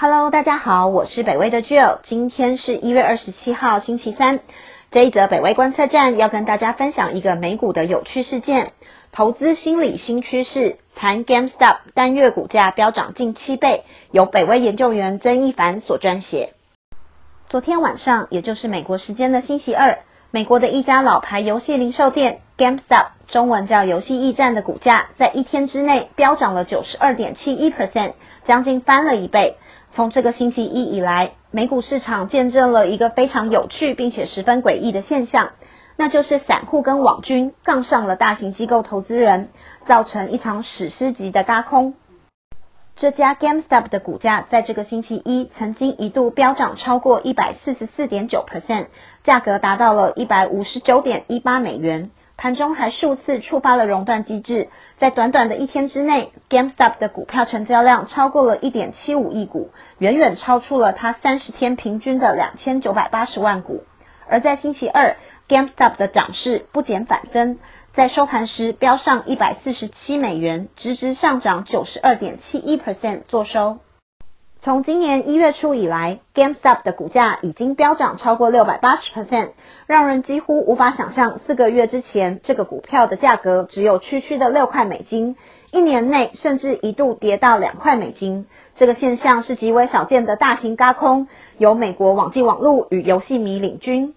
Hello，大家好，我是北威的 Jill，今天是一月二十七号星期三。这一则北威观测站要跟大家分享一个美股的有趣事件，投资心理新趋势，谈 GameStop 单月股价飙涨近七倍，由北威研究员曾一凡所撰写。昨天晚上，也就是美国时间的星期二，美国的一家老牌游戏零售店 GameStop，中文叫游戏驿站的股价，在一天之内飙涨了九十二点七一 percent，将近翻了一倍。从这个星期一以来，美股市场见证了一个非常有趣并且十分诡异的现象，那就是散户跟网军杠上了大型机构投资人，造成一场史诗级的轧空。这家 GameStop 的股价在这个星期一曾经一度飙涨超过一百四十四点九 percent，价格达到了一百五十九点一八美元。盘中还数次触发了熔断机制，在短短的一天之内，GameStop 的股票成交量超过了一点七五亿股，远远超出了它三十天平均的两千九百八十万股。而在星期二，GameStop 的涨势不减反增，在收盘时飙上一百四十七美元，直直上涨九十二点七一 percent 做收。从今年一月初以来，GameStop 的股价已经飙涨超过六百八十 percent，让人几乎无法想象四个月之前这个股票的价格只有区区的六块美金，一年内甚至一度跌到两块美金。这个现象是极为少见的大型高空，由美国网际网络与游戏迷领军。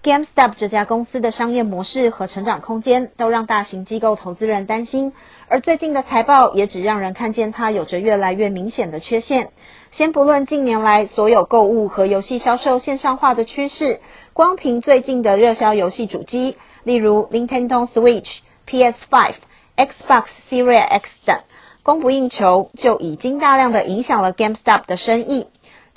GameStop 这家公司的商业模式和成长空间都让大型机构投资人担心。而最近的财报也只让人看见它有着越来越明显的缺陷。先不论近年来所有购物和游戏销售线上化的趋势，光凭最近的热销游戏主机，例如 Nintendo Switch、PS5、Xbox Series X 等，供不应求，就已经大量的影响了 GameStop 的生意。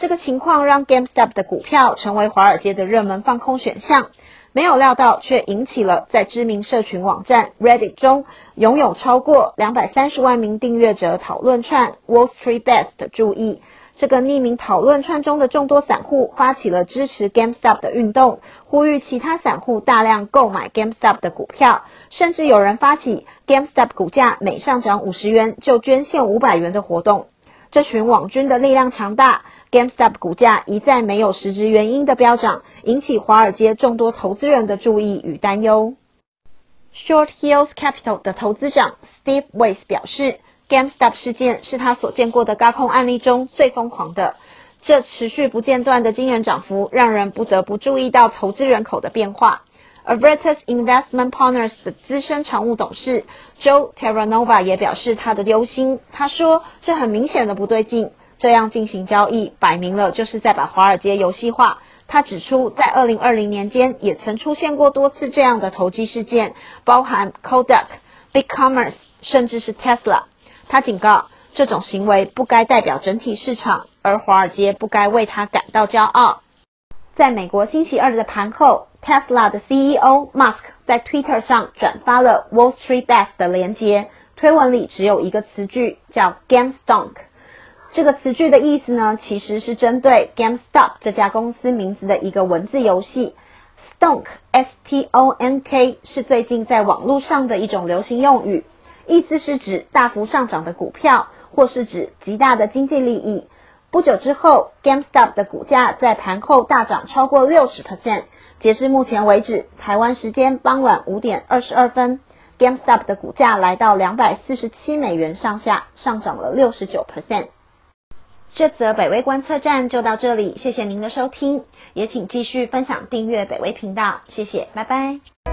这个情况让 GameStop 的股票成为华尔街的热门放空选项。没有料到，却引起了在知名社群网站 Reddit 中拥有超过两百三十万名订阅者讨论串 Wall Street Bets 的注意。这个匿名讨论串中的众多散户发起了支持 GameStop 的运动，呼吁其他散户大量购买 GameStop 的股票，甚至有人发起 GameStop 股价每上涨五十元就捐献五百元的活动。这群网军的力量强大，GameStop 股价一再没有实质原因的飙涨，引起华尔街众多投资人的注意与担忧。Short Hills Capital 的投资长 Steve Weiss 表示，GameStop 事件是他所见过的高空案例中最疯狂的。这持续不间断的惊人涨幅，让人不得不注意到投资人口的变化。Avertus Investment Partners 的资深常务董事 Joe Terranova 也表示他的忧心。他说：“这很明显的不对劲，这样进行交易，摆明了就是在把华尔街游戏化。”他指出，在2020年间也曾出现过多次这样的投机事件，包含 Kodak、Big Commerce，甚至是 Tesla。他警告，这种行为不该代表整体市场，而华尔街不该为他感到骄傲。在美国星期二的盘后。Tesla 的 CEO Musk 在 Twitter 上转发了 Wall Street Bets 的连接，推文里只有一个词句，叫 GameStonk。这个词句的意思呢，其实是针对 GameStop 这家公司名字的一个文字游戏。Stonk S T O N K 是最近在网络上的一种流行用语，意思是指大幅上涨的股票，或是指极大的经济利益。不久之后，GameStop 的股价在盘后大涨超过六十 percent。截至目前为止，台湾时间傍晚五点二十二分，GameStop 的股价来到两百四十七美元上下，上涨了六十九 percent。这则北威观测站就到这里，谢谢您的收听，也请继续分享订阅北威频道，谢谢，拜拜。